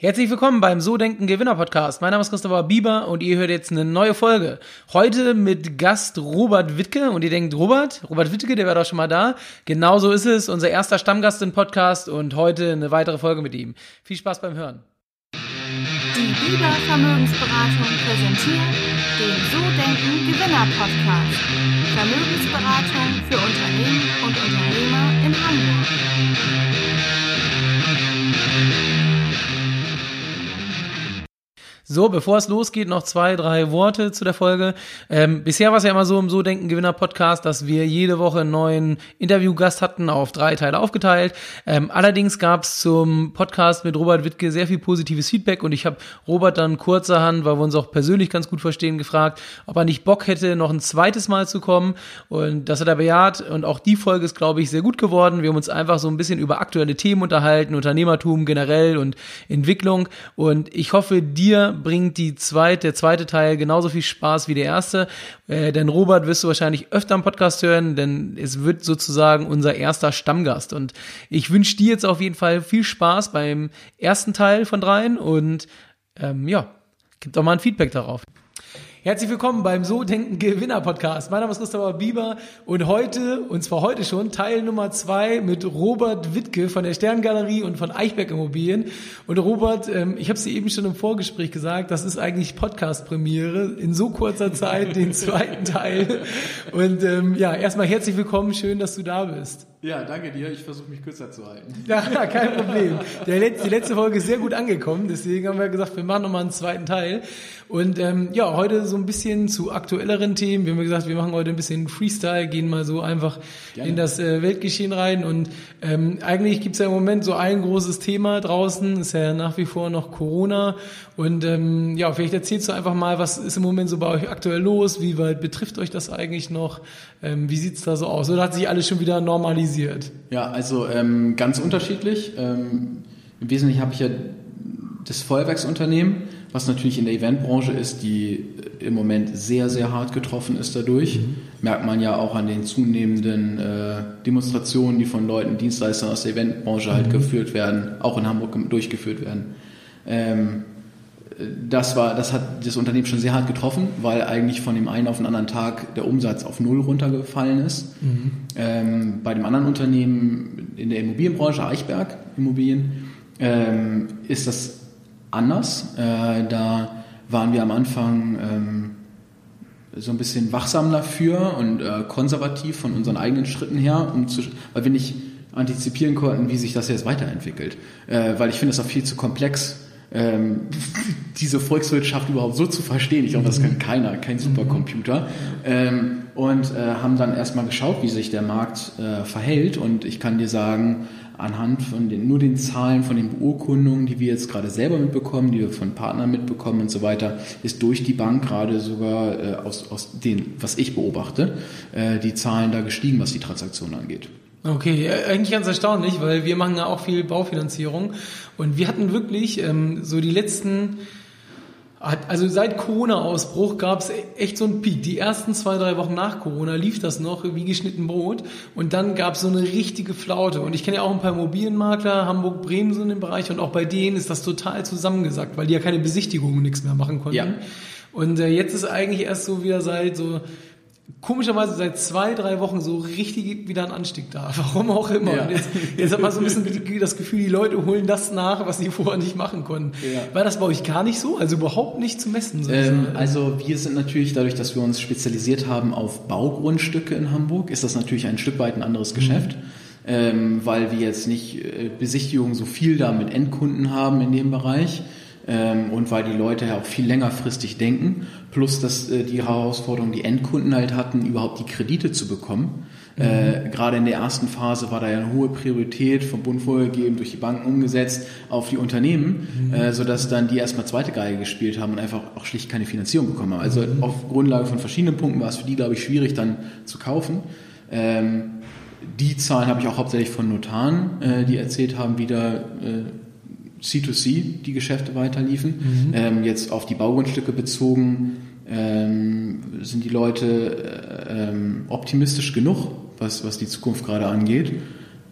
Herzlich willkommen beim So Denken Gewinner Podcast. Mein Name ist Christopher Bieber und ihr hört jetzt eine neue Folge. Heute mit Gast Robert Wittke und ihr denkt, Robert, Robert Wittke, der war doch schon mal da. Genauso ist es, unser erster Stammgast im Podcast und heute eine weitere Folge mit ihm. Viel Spaß beim Hören. Die Bieber Vermögensberatung präsentiert den So Denken Gewinner Podcast. Vermögensberatung für Unternehmen und Unternehmer in Hamburg. So, bevor es losgeht, noch zwei, drei Worte zu der Folge. Ähm, bisher war es ja immer so im So Denken Gewinner Podcast, dass wir jede Woche einen neuen Interviewgast hatten, auf drei Teile aufgeteilt. Ähm, allerdings gab es zum Podcast mit Robert Wittke sehr viel positives Feedback und ich habe Robert dann kurzerhand, weil wir uns auch persönlich ganz gut verstehen, gefragt, ob er nicht Bock hätte, noch ein zweites Mal zu kommen. Und das hat er bejaht und auch die Folge ist, glaube ich, sehr gut geworden. Wir haben uns einfach so ein bisschen über aktuelle Themen unterhalten, Unternehmertum generell und Entwicklung. Und ich hoffe, dir bringt die zweite, der zweite Teil genauso viel Spaß wie der erste. Äh, denn Robert wirst du wahrscheinlich öfter am Podcast hören, denn es wird sozusagen unser erster Stammgast. Und ich wünsche dir jetzt auf jeden Fall viel Spaß beim ersten Teil von dreien und ähm, ja, gib doch mal ein Feedback darauf. Herzlich willkommen beim So Denken Gewinner Podcast. Mein Name ist Christopher Bieber und heute, und zwar heute schon, Teil Nummer zwei mit Robert Wittke von der Sterngalerie und von Eichberg Immobilien. Und Robert, ähm, ich habe es dir eben schon im Vorgespräch gesagt, das ist eigentlich Podcast-Premiere in so kurzer Zeit, den zweiten Teil. Und ähm, ja, erstmal herzlich willkommen, schön, dass du da bist. Ja, danke dir. Ich versuche mich kürzer zu halten. Ja, kein Problem. Letzte, die letzte Folge ist sehr gut angekommen, deswegen haben wir gesagt, wir machen nochmal einen zweiten Teil. Und ähm, ja, heute so ein bisschen zu aktuelleren Themen. Wir haben gesagt, wir machen heute ein bisschen Freestyle, gehen mal so einfach Gerne. in das äh, Weltgeschehen rein. Und ähm, eigentlich gibt's ja im Moment so ein großes Thema draußen, ist ja nach wie vor noch Corona. Und ähm, ja, vielleicht erzählst du einfach mal, was ist im Moment so bei euch aktuell los? Wie weit betrifft euch das eigentlich noch? Ähm, wie sieht's da so aus? Oder hat sich alles schon wieder normalisiert? Ja, also ähm, ganz unterschiedlich. Ähm, Im Wesentlichen habe ich ja das Feuerwerksunternehmen, was natürlich in der Eventbranche ist, die im Moment sehr, sehr hart getroffen ist dadurch. Mhm. Merkt man ja auch an den zunehmenden äh, Demonstrationen, die von Leuten, Dienstleistern aus der Eventbranche halt mhm. geführt werden, auch in Hamburg durchgeführt werden. Ähm, das war, das hat das Unternehmen schon sehr hart getroffen, weil eigentlich von dem einen auf den anderen Tag der Umsatz auf null runtergefallen ist. Mhm. Ähm, bei dem anderen Unternehmen in der Immobilienbranche, Eichberg Immobilien, ähm, ist das anders. Äh, da waren wir am Anfang ähm, so ein bisschen wachsam dafür und äh, konservativ von unseren eigenen Schritten her, um zu, weil wir nicht antizipieren konnten, wie sich das jetzt weiterentwickelt. Äh, weil ich finde es auch viel zu komplex ähm, diese Volkswirtschaft überhaupt so zu verstehen. Ich glaube, das kann keiner, kein Supercomputer. Ähm, und äh, haben dann erstmal geschaut, wie sich der Markt äh, verhält. Und ich kann dir sagen, anhand von den, nur den Zahlen von den Beurkundungen, die wir jetzt gerade selber mitbekommen, die wir von Partnern mitbekommen und so weiter, ist durch die Bank gerade sogar äh, aus, aus den, was ich beobachte, äh, die Zahlen da gestiegen, was die Transaktionen angeht. Okay, eigentlich ganz erstaunlich, weil wir machen ja auch viel Baufinanzierung und wir hatten wirklich ähm, so die letzten, also seit Corona-Ausbruch gab es echt so einen Peak. Die ersten zwei, drei Wochen nach Corona lief das noch wie geschnitten Brot und dann gab es so eine richtige Flaute. Und ich kenne ja auch ein paar Immobilienmakler, Hamburg, Bremen so in dem Bereich und auch bei denen ist das total zusammengesackt, weil die ja keine Besichtigungen nichts mehr machen konnten. Ja. Und äh, jetzt ist eigentlich erst so wieder seit so komischerweise seit zwei, drei Wochen so richtig wieder ein Anstieg da. Warum auch immer. Ja. jetzt, jetzt hat man so ein bisschen das Gefühl, die Leute holen das nach, was sie vorher nicht machen konnten. Ja. War das bei euch gar nicht so? Also überhaupt nicht zu messen? Ähm, also wir sind natürlich dadurch, dass wir uns spezialisiert haben auf Baugrundstücke in Hamburg, ist das natürlich ein Stück weit ein anderes Geschäft. Mhm. Ähm, weil wir jetzt nicht äh, Besichtigungen so viel da mit Endkunden haben in dem Bereich ähm, und weil die Leute ja auch viel längerfristig denken, plus dass äh, die Herausforderung, die Endkunden halt hatten, überhaupt die Kredite zu bekommen. Mhm. Äh, gerade in der ersten Phase war da ja eine hohe Priorität vom Bund vorgegeben, durch die Banken umgesetzt auf die Unternehmen, mhm. äh, sodass dann die erstmal zweite Geige gespielt haben und einfach auch schlicht keine Finanzierung bekommen haben. Also mhm. auf Grundlage von verschiedenen Punkten war es für die, glaube ich, schwierig dann zu kaufen. Ähm, die Zahlen habe ich auch hauptsächlich von Notaren, äh, die erzählt haben, wieder äh, C2C die Geschäfte weiterliefen. Mhm. Ähm, jetzt auf die Baugrundstücke bezogen ähm, sind die Leute äh, ähm, optimistisch genug, was, was die Zukunft gerade angeht,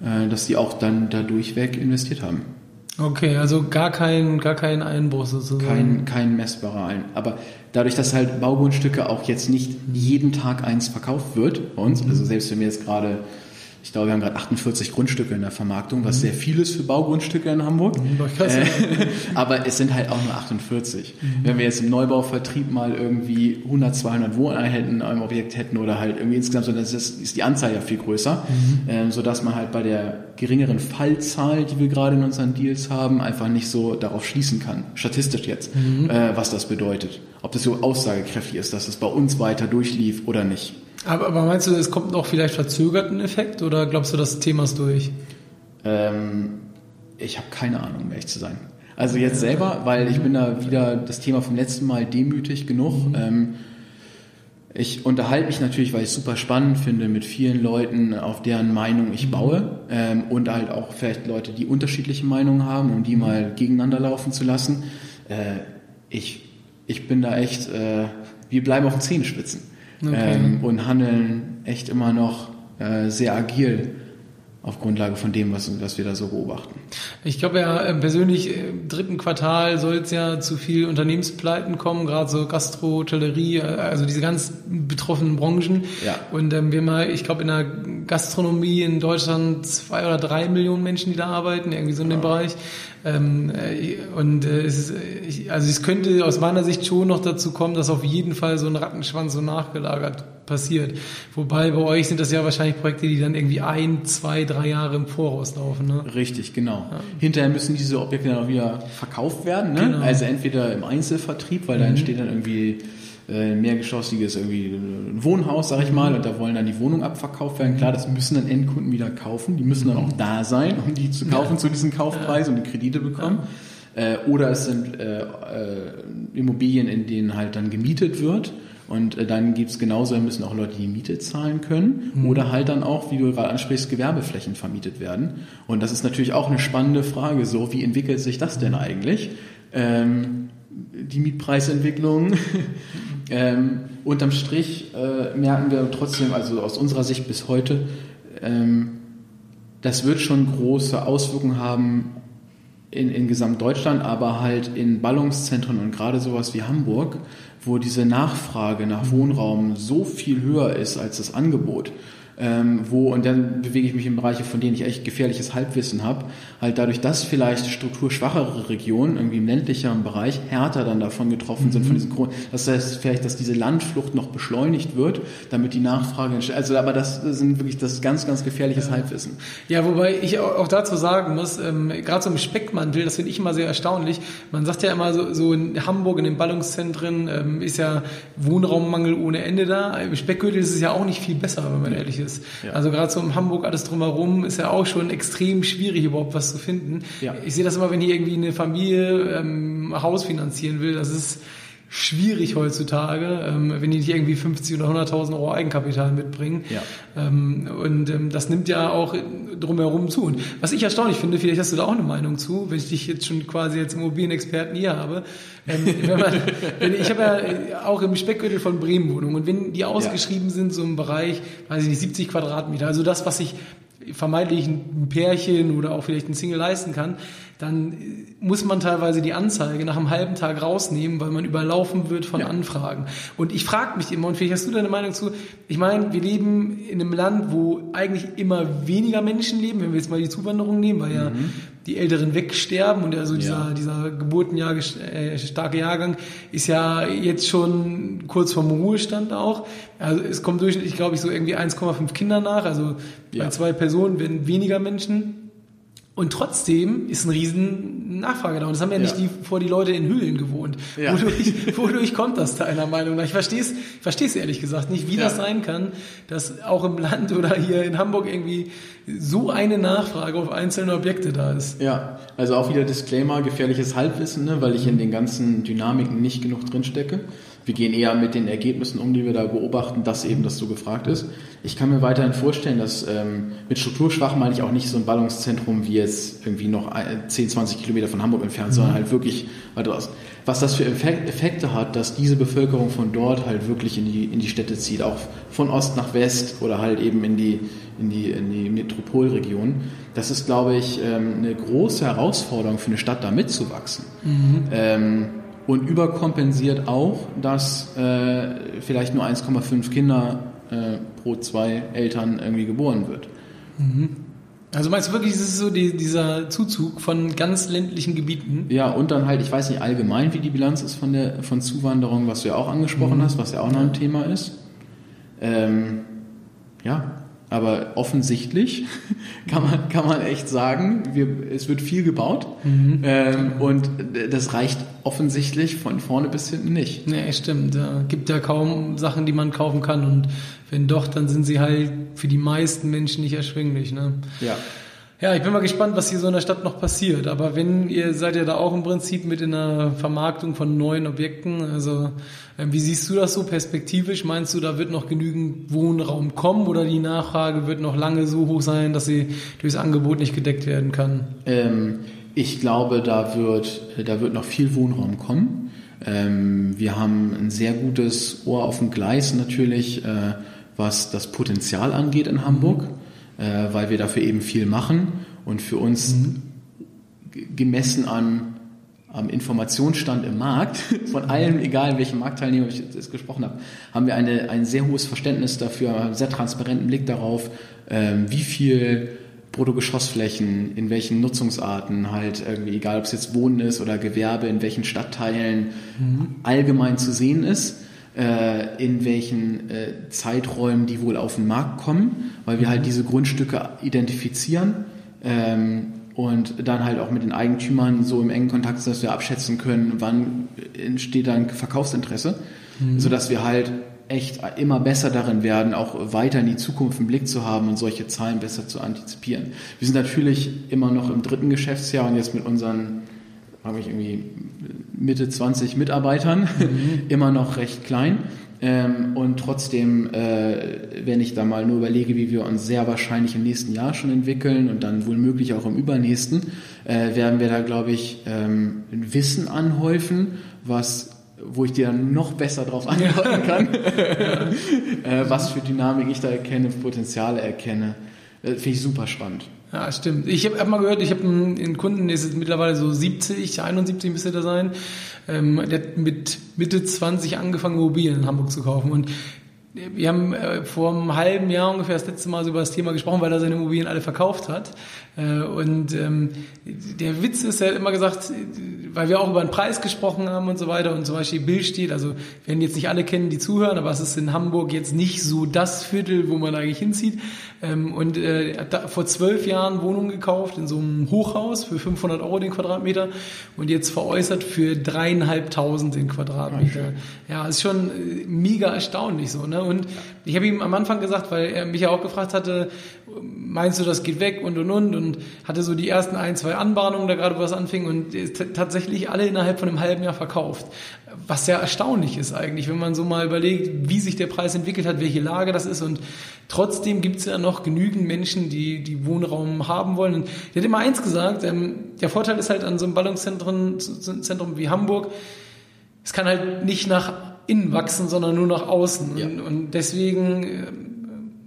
äh, dass sie auch dann da durchweg investiert haben. Okay, also gar kein, gar kein Einbruch sozusagen. Kein, kein messbarer Ein. Aber dadurch, dass halt Baugrundstücke auch jetzt nicht jeden Tag eins verkauft wird bei uns, also selbst wenn wir jetzt gerade ich glaube, wir haben gerade 48 Grundstücke in der Vermarktung, was sehr viel ist für Baugrundstücke in Hamburg. Äh, aber es sind halt auch nur 48. Mhm. Wenn wir jetzt im Neubauvertrieb mal irgendwie 100, 200 Wohneinheiten in einem Objekt hätten oder halt irgendwie insgesamt, dann ist, ist die Anzahl ja viel größer, mhm. äh, sodass man halt bei der geringeren Fallzahl, die wir gerade in unseren Deals haben, einfach nicht so darauf schließen kann, statistisch jetzt, mhm. äh, was das bedeutet. Ob das so aussagekräftig ist, dass es bei uns weiter durchlief oder nicht. Aber, aber meinst du, es kommt noch vielleicht verzögerten Effekt oder glaubst du, das Thema ist durch? Ähm, ich habe keine Ahnung, um ehrlich zu sein. Also jetzt selber, weil ich bin da wieder das Thema vom letzten Mal demütig genug. Mhm. Ähm, ich unterhalte mich natürlich, weil ich es super spannend finde, mit vielen Leuten, auf deren Meinung ich baue ähm, und halt auch vielleicht Leute, die unterschiedliche Meinungen haben, um die mal gegeneinander laufen zu lassen. Äh, ich, ich bin da echt, äh, wir bleiben auf den Zehenspitzen okay. ähm, und handeln echt immer noch äh, sehr agil auf Grundlage von dem, was, was wir da so beobachten. Ich glaube ja äh, persönlich im dritten Quartal soll es ja zu viel Unternehmenspleiten kommen, gerade so Gastro, Hotellerie, äh, also diese ganz betroffenen Branchen. Ja. Und ähm, wir mal, ich glaube in der Gastronomie in Deutschland zwei oder drei Millionen Menschen, die da arbeiten, irgendwie so in dem ja. Bereich. Ähm, äh, und äh, es ist, also es könnte aus meiner Sicht schon noch dazu kommen, dass auf jeden Fall so ein Rattenschwanz so nachgelagert passiert. Wobei bei euch sind das ja wahrscheinlich Projekte, die dann irgendwie ein, zwei, drei Jahre im Voraus laufen. Ne? Richtig, genau. Ja. Hinterher müssen diese Objekte dann auch wieder verkauft werden. Ne? Genau. Also entweder im Einzelvertrieb, weil mhm. da entsteht dann irgendwie äh, mehrgeschossiges irgendwie ein Wohnhaus, sag ich mal, und da wollen dann die Wohnungen abverkauft werden. Klar, das müssen dann Endkunden wieder kaufen. Die müssen dann auch da sein, um die zu kaufen ja. zu diesen Kaufpreisen und die Kredite bekommen. Ja. Äh, oder es sind äh, äh, Immobilien, in denen halt dann gemietet wird. Und äh, dann gibt's genauso, müssen auch Leute die Miete zahlen können. Mhm. Oder halt dann auch, wie du gerade ansprichst, Gewerbeflächen vermietet werden. Und das ist natürlich auch eine spannende Frage. So, wie entwickelt sich das denn eigentlich? Ähm, die Mietpreisentwicklung. ähm, unterm Strich äh, merken wir trotzdem, also aus unserer Sicht bis heute, ähm, das wird schon große Auswirkungen haben in, in Gesamtdeutschland, aber halt in Ballungszentren und gerade sowas wie Hamburg, wo diese Nachfrage nach Wohnraum so viel höher ist als das Angebot ähm, wo, und dann bewege ich mich in Bereiche, von denen ich echt gefährliches Halbwissen habe, halt dadurch, dass vielleicht strukturschwachere Regionen, irgendwie im ländlicheren Bereich, härter dann davon getroffen mhm. sind, von diesen Grund. Das heißt vielleicht, dass diese Landflucht noch beschleunigt wird, damit die Nachfrage entsteht. Also, aber das sind wirklich, das ist ganz, ganz gefährliches ja. Halbwissen. Ja, wobei ich auch dazu sagen muss, ähm, gerade so im Speckmantel, das finde ich immer sehr erstaunlich. Man sagt ja immer so, so in Hamburg, in den Ballungszentren, ähm, ist ja Wohnraummangel ohne Ende da. Im Speckgürtel ist es ja auch nicht viel besser, wenn man ehrlich ist ist. Ja. Also gerade so in Hamburg alles drumherum ist ja auch schon extrem schwierig, überhaupt was zu finden. Ja. Ich sehe das immer, wenn hier irgendwie eine Familie ähm, Haus finanzieren will, das ist schwierig heutzutage, ähm, wenn die nicht irgendwie 50 oder 100.000 Euro Eigenkapital mitbringen. Ja. Ähm, und ähm, das nimmt ja auch drumherum zu. Und was ich erstaunlich finde, vielleicht hast du da auch eine Meinung zu, wenn ich dich jetzt schon quasi als Immobilienexperten hier habe. Ähm, wenn man, wenn, ich habe ja auch im Speckgürtel von Bremen Wohnungen und wenn die ausgeschrieben ja. sind, so im Bereich, weiß ich nicht, 70 Quadratmeter, also das, was ich vermeintlich ein Pärchen oder auch vielleicht ein Single leisten kann, dann muss man teilweise die Anzeige nach einem halben Tag rausnehmen, weil man überlaufen wird von ja. Anfragen. Und ich frage mich immer, und vielleicht hast du deine Meinung zu, ich meine, wir leben in einem Land, wo eigentlich immer weniger Menschen leben, wenn wir jetzt mal die Zuwanderung nehmen, weil mhm. ja die Älteren wegsterben und also dieser, ja. dieser Geburtenjahr äh, starke Jahrgang ist ja jetzt schon kurz vorm Ruhestand auch. Also es kommt durchschnittlich, glaube ich, so irgendwie 1,5 Kinder nach, also ja. bei zwei Personen werden weniger Menschen und trotzdem ist ein riesen Nachfrage da. Und das haben ja, ja. nicht die, vor die Leute in Höhlen gewohnt. Ja. Wodurch, wodurch kommt das deiner Meinung nach? Ich verstehe es ich verstehe es ehrlich gesagt nicht, wie ja. das sein kann, dass auch im Land oder hier in Hamburg irgendwie so eine Nachfrage auf einzelne Objekte da ist. Ja, also auch wieder Disclaimer, gefährliches Halbwissen, ne, weil ich in den ganzen Dynamiken nicht genug drinstecke. Wir gehen eher mit den Ergebnissen um, die wir da beobachten, dass eben das so gefragt ist. Ich kann mir weiterhin vorstellen, dass ähm, mit strukturschwach meine ich auch nicht so ein Ballungszentrum wie jetzt irgendwie noch 10, 20 Kilometer von Hamburg entfernt, mhm. sondern halt wirklich weiter aus. Was das für Effekte hat, dass diese Bevölkerung von dort halt wirklich in die, in die Städte zieht, auch von Ost nach West oder halt eben in die, in die, in die Metropolregion. Das ist, glaube ich, ähm, eine große Herausforderung für eine Stadt, da mitzuwachsen. Mhm. Ähm, und überkompensiert auch, dass äh, vielleicht nur 1,5 Kinder äh, pro zwei Eltern irgendwie geboren wird. Mhm. Also meinst du wirklich, es ist so die, dieser Zuzug von ganz ländlichen Gebieten? Ja, und dann halt, ich weiß nicht allgemein, wie die Bilanz ist von der von Zuwanderung, was du ja auch angesprochen mhm. hast, was ja auch noch ein Thema ist. Ähm, ja, aber offensichtlich kann man, kann man echt sagen, wir, es wird viel gebaut mhm. ähm, und das reicht offensichtlich von vorne bis hinten nicht. Nee, stimmt. Ja. Gibt ja kaum Sachen, die man kaufen kann und wenn doch, dann sind sie halt für die meisten Menschen nicht erschwinglich. Ne? Ja. Ja, ich bin mal gespannt, was hier so in der Stadt noch passiert. Aber wenn ihr seid ja da auch im Prinzip mit in der Vermarktung von neuen Objekten. Also äh, wie siehst du das so perspektivisch? Meinst du, da wird noch genügend Wohnraum kommen oder die Nachfrage wird noch lange so hoch sein, dass sie durchs Angebot nicht gedeckt werden kann? Ähm, ich glaube, da wird, da wird noch viel Wohnraum kommen. Ähm, wir haben ein sehr gutes Ohr auf dem Gleis natürlich, äh, was das Potenzial angeht in Hamburg. Mhm äh, weil wir dafür eben viel machen und für uns mhm. gemessen an am Informationsstand im Markt, von allen, egal in welchem Marktteilnehmer ich jetzt gesprochen habe, haben wir eine, ein sehr hohes Verständnis dafür, einen sehr transparenten Blick darauf, ähm, wie viel Bruttogeschossflächen, in welchen Nutzungsarten halt irgendwie, egal ob es jetzt Wohnen ist oder Gewerbe, in welchen Stadtteilen mhm. allgemein zu sehen ist äh, in welchen äh, Zeiträumen die wohl auf den Markt kommen, weil wir halt diese Grundstücke identifizieren ähm, und dann halt auch mit den Eigentümern so im engen Kontakt sind, dass wir abschätzen können, wann entsteht dann Verkaufsinteresse, mhm. sodass wir halt echt immer besser darin werden, auch weiter in die Zukunft einen Blick zu haben und solche Zahlen besser zu antizipieren. Wir sind natürlich immer noch im dritten Geschäftsjahr und jetzt mit unseren habe ich irgendwie Mitte 20 Mitarbeitern, mhm. immer noch recht klein. Ähm, und trotzdem, äh, wenn ich da mal nur überlege, wie wir uns sehr wahrscheinlich im nächsten Jahr schon entwickeln und dann wohl möglich auch im übernächsten, äh, werden wir da, glaube ich, ähm, ein Wissen anhäufen, was wo ich dir dann noch besser darauf antworten kann, äh, was für Dynamik ich da erkenne, Potenziale erkenne. Äh, Finde ich super spannend. Ja, stimmt. Ich habe hab mal gehört, ich habe einen, Kunden, der ist mittlerweile so 70, 71 müsste der sein. Ähm, der hat mit Mitte 20 angefangen, Immobilien in Hamburg zu kaufen. Und wir haben äh, vor einem halben Jahr ungefähr das letzte Mal so über das Thema gesprochen, weil er seine Immobilien alle verkauft hat. Äh, und ähm, der Witz ist, er hat immer gesagt, weil wir auch über den Preis gesprochen haben und so weiter und zum Beispiel Bild steht, also werden jetzt nicht alle kennen, die zuhören, aber es ist in Hamburg jetzt nicht so das Viertel, wo man eigentlich hinzieht. Ähm, und äh, er hat vor zwölf Jahren Wohnung gekauft in so einem Hochhaus für 500 Euro den Quadratmeter und jetzt veräußert für dreieinhalbtausend den Quadratmeter. Ja, ist schon äh, mega erstaunlich so. Ne? Und ich habe ihm am Anfang gesagt, weil er mich ja auch gefragt hatte, meinst du, das geht weg und und und und hatte so die ersten ein, zwei Anbahnungen da gerade was anfing und tatsächlich alle innerhalb von einem halben Jahr verkauft. Was sehr erstaunlich ist eigentlich, wenn man so mal überlegt, wie sich der Preis entwickelt hat, welche Lage das ist und trotzdem gibt es ja noch genügend Menschen, die, die Wohnraum haben wollen. Und er hat immer eins gesagt, ähm, der Vorteil ist halt an so einem Ballungszentrum Zentrum wie Hamburg, es kann halt nicht nach innen wachsen, sondern nur nach außen. Ja. Und, und deswegen äh,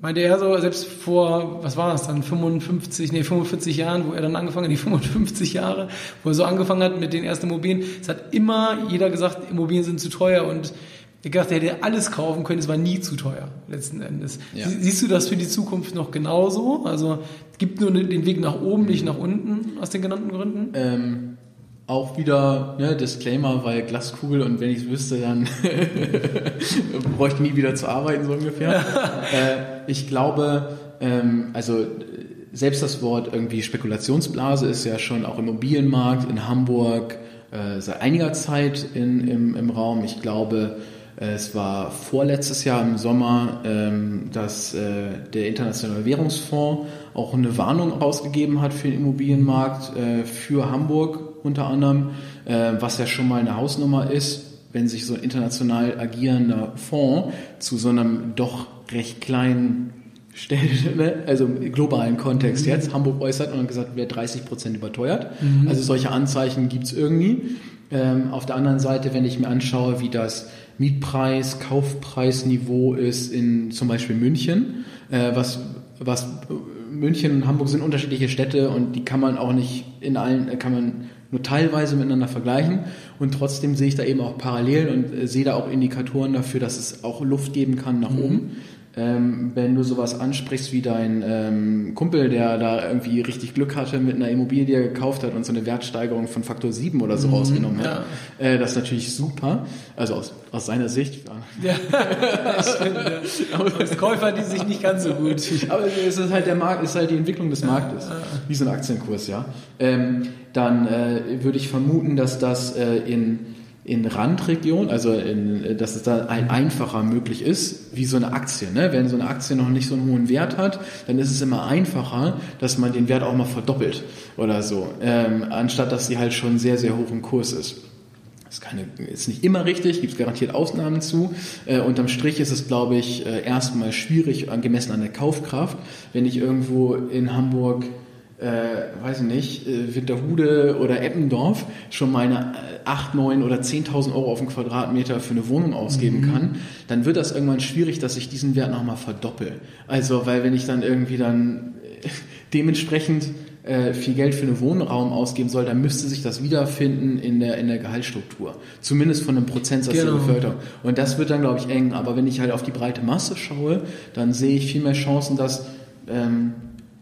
meinte er so, selbst vor, was war das dann, 55, nee, 45 Jahren, wo er dann angefangen hat, die 55 Jahre, wo er so angefangen hat mit den ersten Immobilien, es hat immer jeder gesagt, Immobilien sind zu teuer und er dachte, er hätte alles kaufen können, es war nie zu teuer, letzten Endes. Ja. Siehst du das für die Zukunft noch genauso? Also gibt nur den Weg nach oben, nicht nach unten, aus den genannten Gründen? Ähm, auch wieder ne, Disclaimer, weil Glaskugel und wenn ich es wüsste, dann bräuchte ich nie wieder zu arbeiten, so ungefähr. äh, ich glaube, ähm, also selbst das Wort irgendwie Spekulationsblase ist ja schon auch im Immobilienmarkt in Hamburg äh, seit einiger Zeit in, im, im Raum. Ich glaube, es war vorletztes Jahr im Sommer, ähm, dass äh, der Internationale Währungsfonds auch eine Warnung rausgegeben hat für den Immobilienmarkt, äh, für Hamburg unter anderem, äh, was ja schon mal eine Hausnummer ist, wenn sich so ein international agierender Fonds zu so einem doch recht kleinen stellt, ne? also im globalen Kontext mhm. jetzt, Hamburg äußert und gesagt, wäre 30 Prozent überteuert. Mhm. Also solche Anzeichen gibt's irgendwie. Ähm, auf der anderen Seite, wenn ich mir anschaue, wie das Mietpreis, Kaufpreisniveau ist in zum Beispiel München, äh, was was München und Hamburg sind unterschiedliche Städte und die kann man auch nicht in allen, kann man nur teilweise miteinander vergleichen und trotzdem sehe ich da eben auch Parallelen und äh, sehe da auch Indikatoren dafür, dass es auch Luft geben kann nach mhm. oben. Ähm, wenn du sowas ansprichst wie dein ähm, Kumpel, der da irgendwie richtig Glück hatte mit einer Immobilie, die er gekauft hat und so eine Wertsteigerung von Faktor 7 oder so mhm, rausgenommen hat, ja. äh, das ist natürlich super. Also aus, aus seiner Sicht. Ja, stimmt, ja. Aber als Käufer die sich nicht ganz so gut. Aber es ist halt der Markt, ist halt die Entwicklung des Marktes, wie so ein Aktienkurs, ja. Ähm, dann äh, würde ich vermuten, dass das äh, in in Randregionen, also in, dass es da ein einfacher möglich ist, wie so eine Aktie. Ne? Wenn so eine Aktie noch nicht so einen hohen Wert hat, dann ist es immer einfacher, dass man den Wert auch mal verdoppelt oder so, ähm, anstatt dass sie halt schon sehr, sehr hoch im Kurs ist. Ist, keine, ist nicht immer richtig, gibt es garantiert Ausnahmen zu. Äh, unterm Strich ist es, glaube ich, äh, erstmal schwierig, gemessen an der Kaufkraft. Wenn ich irgendwo in Hamburg äh, weiß ich nicht, äh, Winterhude oder Eppendorf schon meine 8, 9 oder 10.000 Euro auf den Quadratmeter für eine Wohnung ausgeben mhm. kann, dann wird das irgendwann schwierig, dass ich diesen Wert nochmal verdoppel. Also, weil wenn ich dann irgendwie dann äh, dementsprechend äh, viel Geld für einen Wohnraum ausgeben soll, dann müsste sich das wiederfinden in der, in der Gehaltsstruktur. Zumindest von einem Prozentsatz genau. der Bevölkerung. Und das wird dann, glaube ich, eng. Aber wenn ich halt auf die breite Masse schaue, dann sehe ich viel mehr Chancen, dass ähm,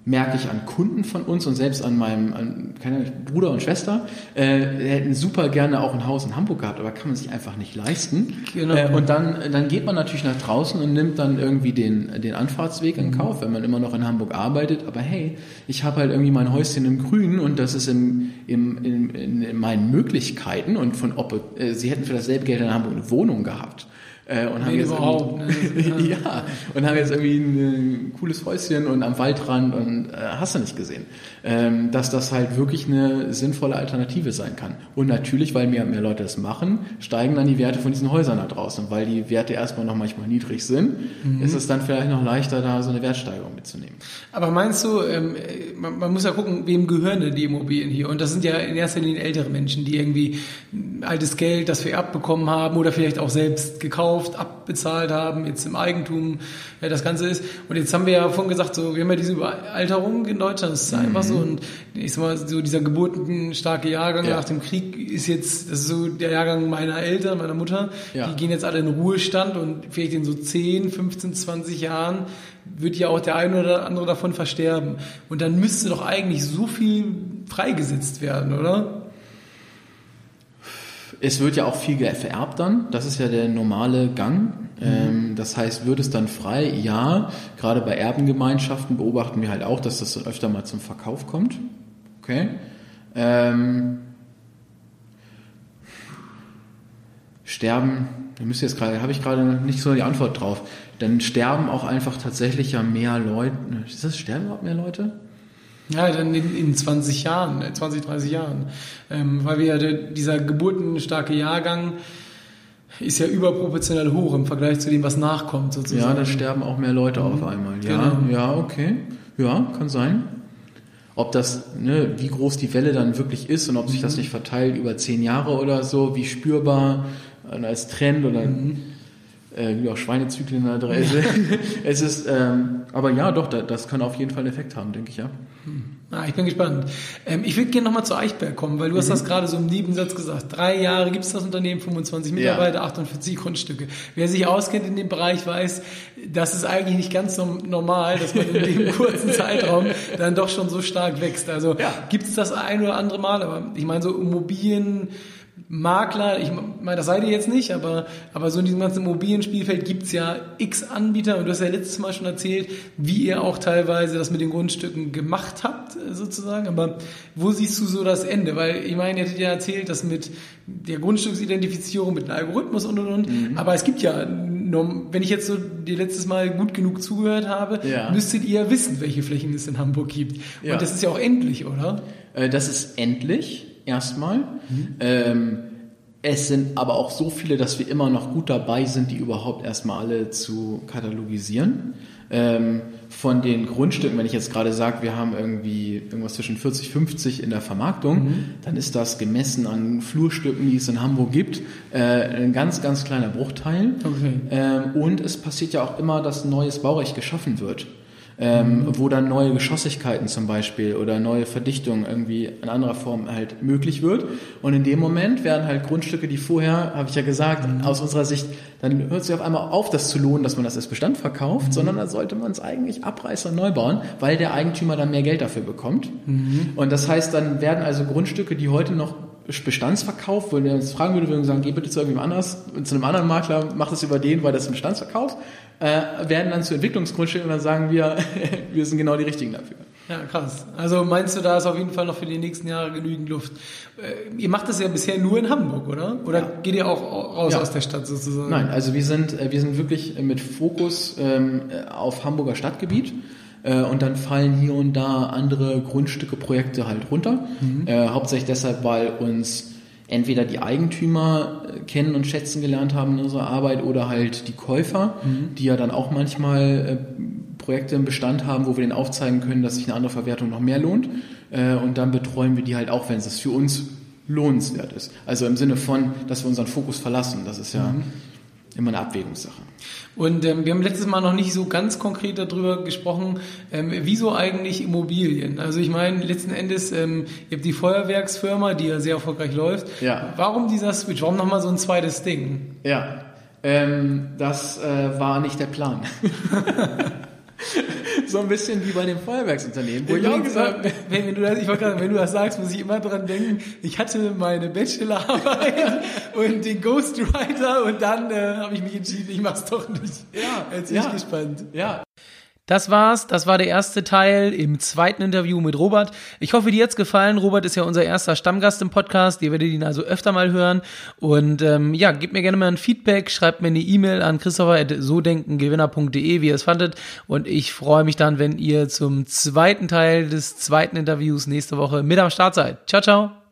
merke ich an Kunden von uns und selbst an meinem an, keine Bruder und Schwester, äh, hätten super gerne auch ein Haus in Hamburg gehabt, aber kann man sich einfach nicht leisten. Genau. Äh, und dann, dann geht man natürlich nach draußen und nimmt dann irgendwie den, den Anfahrtsweg in Kauf, wenn man immer noch in Hamburg arbeitet. Aber hey, ich habe halt irgendwie mein Häuschen im Grün und das ist im, im, in, in meinen Möglichkeiten und von ob äh, sie hätten für dasselbe Geld in Hamburg eine Wohnung gehabt. Äh, und haben jetzt überhaupt, ne? ja, und haben jetzt irgendwie ein cooles Häuschen und am Waldrand und äh, hast du nicht gesehen, ähm, dass das halt wirklich eine sinnvolle Alternative sein kann. Und natürlich, weil mehr mehr Leute das machen, steigen dann die Werte von diesen Häusern da draußen. Und weil die Werte erstmal noch manchmal niedrig sind, mhm. ist es dann vielleicht noch leichter, da so eine Wertsteigerung mitzunehmen. Aber meinst du, ähm, man, man, muss ja gucken, wem gehören denn die Immobilien hier? Und das sind ja in erster Linie ältere Menschen, die irgendwie altes Geld, das vererbt bekommen haben oder vielleicht auch selbst gekauft gekauft, abbezahlt haben, jetzt im Eigentum ja, das Ganze ist. Und jetzt haben wir ja vorhin gesagt, so, wir haben ja diese Überalterung in Deutschland, das ist mhm. einfach so. Und ich sag mal, so dieser geburtenstarke Jahrgang ja. nach dem Krieg ist jetzt, das ist so der Jahrgang meiner Eltern, meiner Mutter. Ja. Die gehen jetzt alle in Ruhestand und vielleicht in so 10, 15, 20 Jahren wird ja auch der eine oder andere davon versterben. Und dann müsste doch eigentlich so viel freigesetzt werden, oder? Es wird ja auch viel vererbt dann. Das ist ja der normale Gang. Mhm. das heißt, wird es dann frei? Ja. Gerade bei Erbengemeinschaften beobachten wir halt auch, dass das öfter mal zum Verkauf kommt. Okay. Ähm, sterben, da müsst jetzt gerade, habe ich gerade nicht so die Antwort drauf. Dann sterben auch einfach tatsächlich ja mehr Leute. Ist das sterben überhaupt mehr Leute? Ja, dann in, in 20 Jahren, 20, äh, 30 Jahren. Ähm, weil wir ja der, dieser geburtenstarke Jahrgang ist ja überproportional hoch im Vergleich zu dem, was nachkommt sozusagen. Ja, da sterben auch mehr Leute mhm. auf einmal. Ja, genau. ja, okay. Ja, kann sein. Ob das, ne, wie groß die Welle dann wirklich ist und ob sich das mhm. nicht verteilt über zehn Jahre oder so, wie spürbar als Trend oder mhm äh, wie auch Schweinezyklen in der Adresse. es ist, ähm, aber ja, doch, das kann auf jeden Fall einen Effekt haben, denke ich, ja. Hm. Ah, ich bin gespannt. Ähm, ich würde gerne nochmal zu Eichberg kommen, weil du mhm. hast das gerade so im Nebensatz gesagt. Drei Jahre gibt es das Unternehmen, 25 Mitarbeiter, ja. 48 Grundstücke. Wer sich auskennt in dem Bereich weiß, das ist eigentlich nicht ganz normal, dass man in dem kurzen Zeitraum dann doch schon so stark wächst. Also ja. gibt es das ein oder andere Mal, aber ich meine so Immobilien Makler, ich meine, das seid ihr jetzt nicht, aber, aber so in diesem ganzen Immobilienspielfeld gibt's ja x Anbieter und du hast ja letztes Mal schon erzählt, wie ihr auch teilweise das mit den Grundstücken gemacht habt, sozusagen. Aber wo siehst du so das Ende? Weil ich meine, ihr hättet ja erzählt, dass mit der Grundstücksidentifizierung, mit einem Algorithmus und und und, mhm. aber es gibt ja wenn ich jetzt so dir letztes Mal gut genug zugehört habe, ja. müsstet ihr wissen, welche Flächen es in Hamburg gibt. Ja. Und das ist ja auch endlich, oder? Äh, das ist endlich erstmal. Mhm. Ähm, es sind aber auch so viele, dass wir immer noch gut dabei sind, die überhaupt erstmal alle zu katalogisieren. Ähm, von den Grundstücken, wenn ich jetzt gerade sage, wir haben irgendwie irgendwas zwischen 40, 50 in der Vermarktung, mhm. dann ist das gemessen an Flurstücken, die es in Hamburg gibt, äh, ein ganz, ganz kleiner Bruchteil. Okay. Ähm, und es passiert ja auch immer, dass ein neues Baurecht geschaffen wird. Ähm, wo dann neue Geschossigkeiten zum Beispiel oder neue Verdichtungen irgendwie in anderer Form halt möglich wird. Und in dem Moment werden halt Grundstücke, die vorher, habe ich ja gesagt, mhm. aus unserer Sicht, dann hört sich auf einmal auf, das zu lohnen, dass man das als Bestand verkauft, mhm. sondern da sollte man es eigentlich abreißen und neu bauen, weil der Eigentümer dann mehr Geld dafür bekommt. Mhm. Und das heißt, dann werden also Grundstücke, die heute noch Bestandsverkauf, wenn wir uns fragen würde, würden wir sagen, geh bitte zu irgendjemand anders, zu einem anderen Makler, mach das über den, weil das ein Bestandsverkauf, äh, werden dann zu Entwicklungsgrundstücken und dann sagen wir, wir sind genau die richtigen dafür. Ja, krass. Also meinst du, da ist auf jeden Fall noch für die nächsten Jahre genügend Luft? Äh, ihr macht das ja bisher nur in Hamburg, oder? Oder ja. geht ihr auch raus ja. aus der Stadt sozusagen? Nein, also wir sind, äh, wir sind wirklich mit Fokus ähm, auf Hamburger Stadtgebiet. Äh, und dann fallen hier und da andere Grundstücke, Projekte halt runter. Mhm. Äh, hauptsächlich deshalb, weil uns entweder die Eigentümer äh, kennen und schätzen gelernt haben in unserer Arbeit oder halt die Käufer, mhm. die ja dann auch manchmal äh, Projekte im Bestand haben, wo wir denen aufzeigen können, dass sich eine andere Verwertung noch mehr lohnt. Äh, und dann betreuen wir die halt auch, wenn es für uns lohnenswert ist. Also im Sinne von, dass wir unseren Fokus verlassen. Das ist ja mhm immer eine Abwägungssache. Und ähm, wir haben letztes Mal noch nicht so ganz konkret darüber gesprochen, ähm, wieso eigentlich Immobilien? Also ich meine, letzten Endes, ähm, ihr habt die Feuerwerksfirma, die ja sehr erfolgreich läuft. Ja. Warum dieser Switch? Warum nochmal so ein zweites Ding? Ja, ähm, das äh, war nicht der Plan. so ein bisschen wie bei dem Feuerwerksunternehmen. Wo ich auch gesagt, wenn, wenn, du das, ich grad, wenn du das sagst, muss ich immer dran denken, ich hatte meine Bachelorarbeit und den Ghostwriter und dann äh, habe ich mich entschieden, ich mach's doch nicht. Ja, jetzt bin ja, ich gespannt. Ja, das war's. Das war der erste Teil im zweiten Interview mit Robert. Ich hoffe, dir hat's gefallen. Robert ist ja unser erster Stammgast im Podcast. Ihr werdet ihn also öfter mal hören. Und ähm, ja, gebt mir gerne mal ein Feedback. Schreibt mir eine E-Mail an christopher.sodenkengewinner.de, wie ihr es fandet. Und ich freue mich dann, wenn ihr zum zweiten Teil des zweiten Interviews nächste Woche mit am Start seid. Ciao, ciao.